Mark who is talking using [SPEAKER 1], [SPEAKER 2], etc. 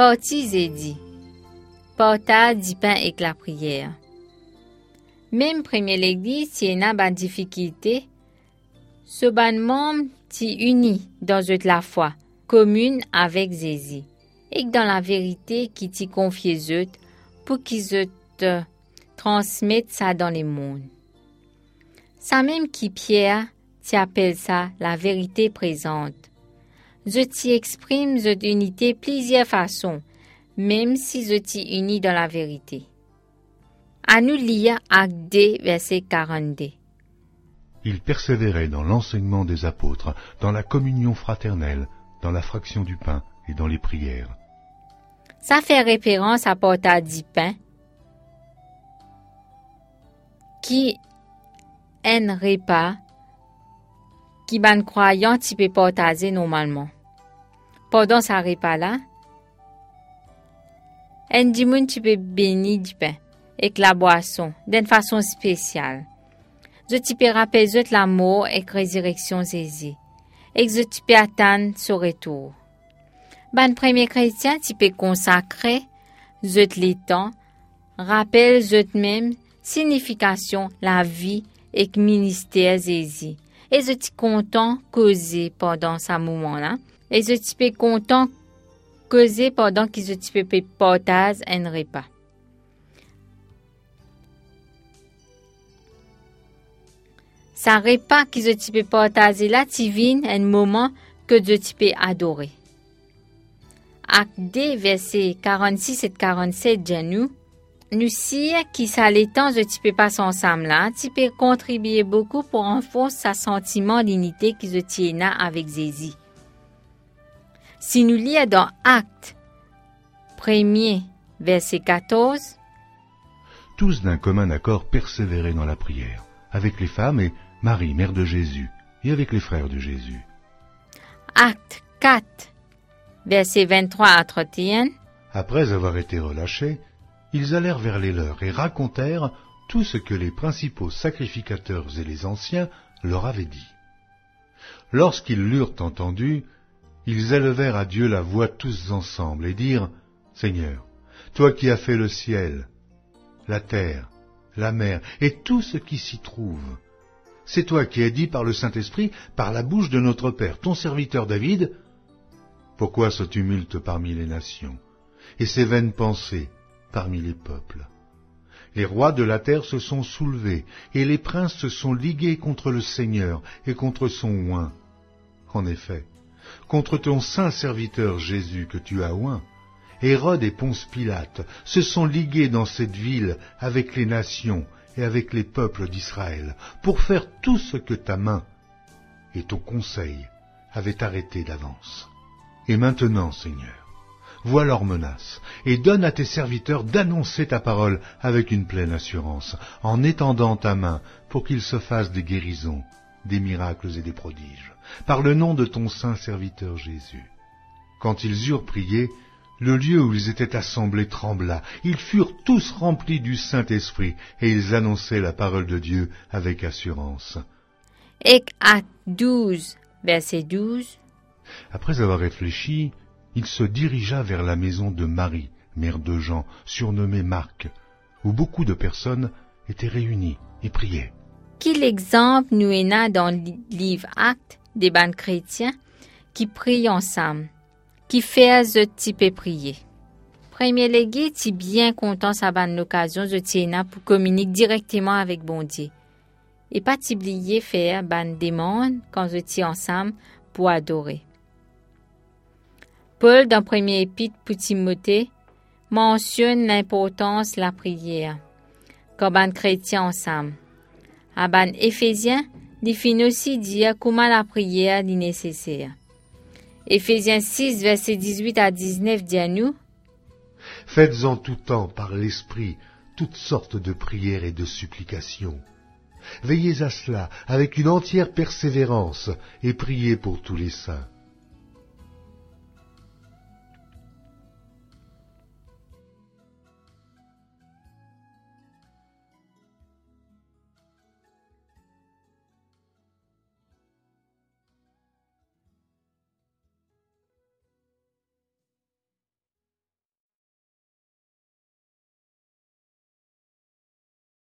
[SPEAKER 1] Parti dit. Porta du pain et la prière. Même premier l'église, si y a ban difficulté, ce membre t'y unit dans la foi commune avec Zézi et dans la vérité qui t'y confie eux pour qu'ils te transmettent ça dans les mondes. Ça même qui Pierre t'y appelle ça la vérité présente. Je t'y exprime cette unité plusieurs façons, même si je t'y unis dans la vérité. À nous lire Acte 2, verset 42.
[SPEAKER 2] Il persévérait dans l'enseignement des apôtres, dans la communion fraternelle, dans la fraction du pain et dans les prières.
[SPEAKER 1] Ça fait référence à porta du pain qui un repas qui ban croyant tu peux partager normalement. Pendant ce repas-là, un dimoun tu peux bénir du pain avec la boisson d'une façon spéciale. Je te peux rappeler l'amour et la résurrection Jésus. Et je te peux attendre son retour. Ban premier chrétien tu peux consacrer je les temps, rappelle je même signification la vie et ministère Jésus. Et je suis content causer pendant ce moment-là. Et je suis content causer pendant que je suis partager un repas. Ça repas que je peux partager là, tu un moment que je peux adorer. Acte 2, versets 46 et 47, nous, nous si qui ça temps ne peux pas ensemble là, tu peux contribuer beaucoup pour renforcer sa sentiment d'unité qui se tient avec Jésus. Si nous lisons dans Acte 1 verset 14,
[SPEAKER 2] tous d'un commun accord persévéraient dans la prière, avec les femmes et Marie, mère de Jésus, et avec les frères de Jésus.
[SPEAKER 1] Acte 4, verset 23 à 31.
[SPEAKER 2] Après avoir été relâchés, ils allèrent vers les leurs et racontèrent tout ce que les principaux sacrificateurs et les anciens leur avaient dit. Lorsqu'ils l'eurent entendu, ils élevèrent à Dieu la voix tous ensemble et dirent, Seigneur, toi qui as fait le ciel, la terre, la mer et tout ce qui s'y trouve, c'est toi qui as dit par le Saint-Esprit, par la bouche de notre Père, ton serviteur David, pourquoi ce tumulte parmi les nations et ces vaines pensées parmi les peuples. Les rois de la terre se sont soulevés, et les princes se sont ligués contre le Seigneur et contre son oint. En effet, contre ton saint serviteur Jésus que tu as oint, Hérode et Ponce Pilate se sont ligués dans cette ville avec les nations et avec les peuples d'Israël, pour faire tout ce que ta main et ton conseil avaient arrêté d'avance. Et maintenant, Seigneur, vois leurs menaces, et donne à tes serviteurs d'annoncer ta parole avec une pleine assurance, en étendant ta main pour qu'ils se fassent des guérisons, des miracles et des prodiges, par le nom de ton saint serviteur Jésus. Quand ils eurent prié, le lieu où ils étaient assemblés trembla, ils furent tous remplis du Saint-Esprit, et ils annonçaient la parole de Dieu avec assurance.
[SPEAKER 1] Et à 12, verset 12.
[SPEAKER 2] Après avoir réfléchi, il se dirigea vers la maison de Marie, mère de Jean, surnommée Marc, où beaucoup de personnes étaient réunies et priaient.
[SPEAKER 1] Quel exemple nous est dans le livre Actes des bandes chrétiens qui prient ensemble, qui fait ce type de prier? Premier légué est bien content sa bonne l'occasion de tiena pour communiquer directement avec bon Dieu. Et pas oublier faire ban demande quand je ensemble pour adorer. Paul, dans premier épître pour Timothée, mentionne l'importance de la prière, comme un chrétien ensemble. À ban Éphésiens, définit aussi dire comment la prière est nécessaire. Éphésiens 6, verset 18 à 19 dit à nous,
[SPEAKER 2] Faites en tout temps par l'Esprit toutes sortes de prières et de supplications. Veillez à cela avec une entière persévérance et priez pour tous les saints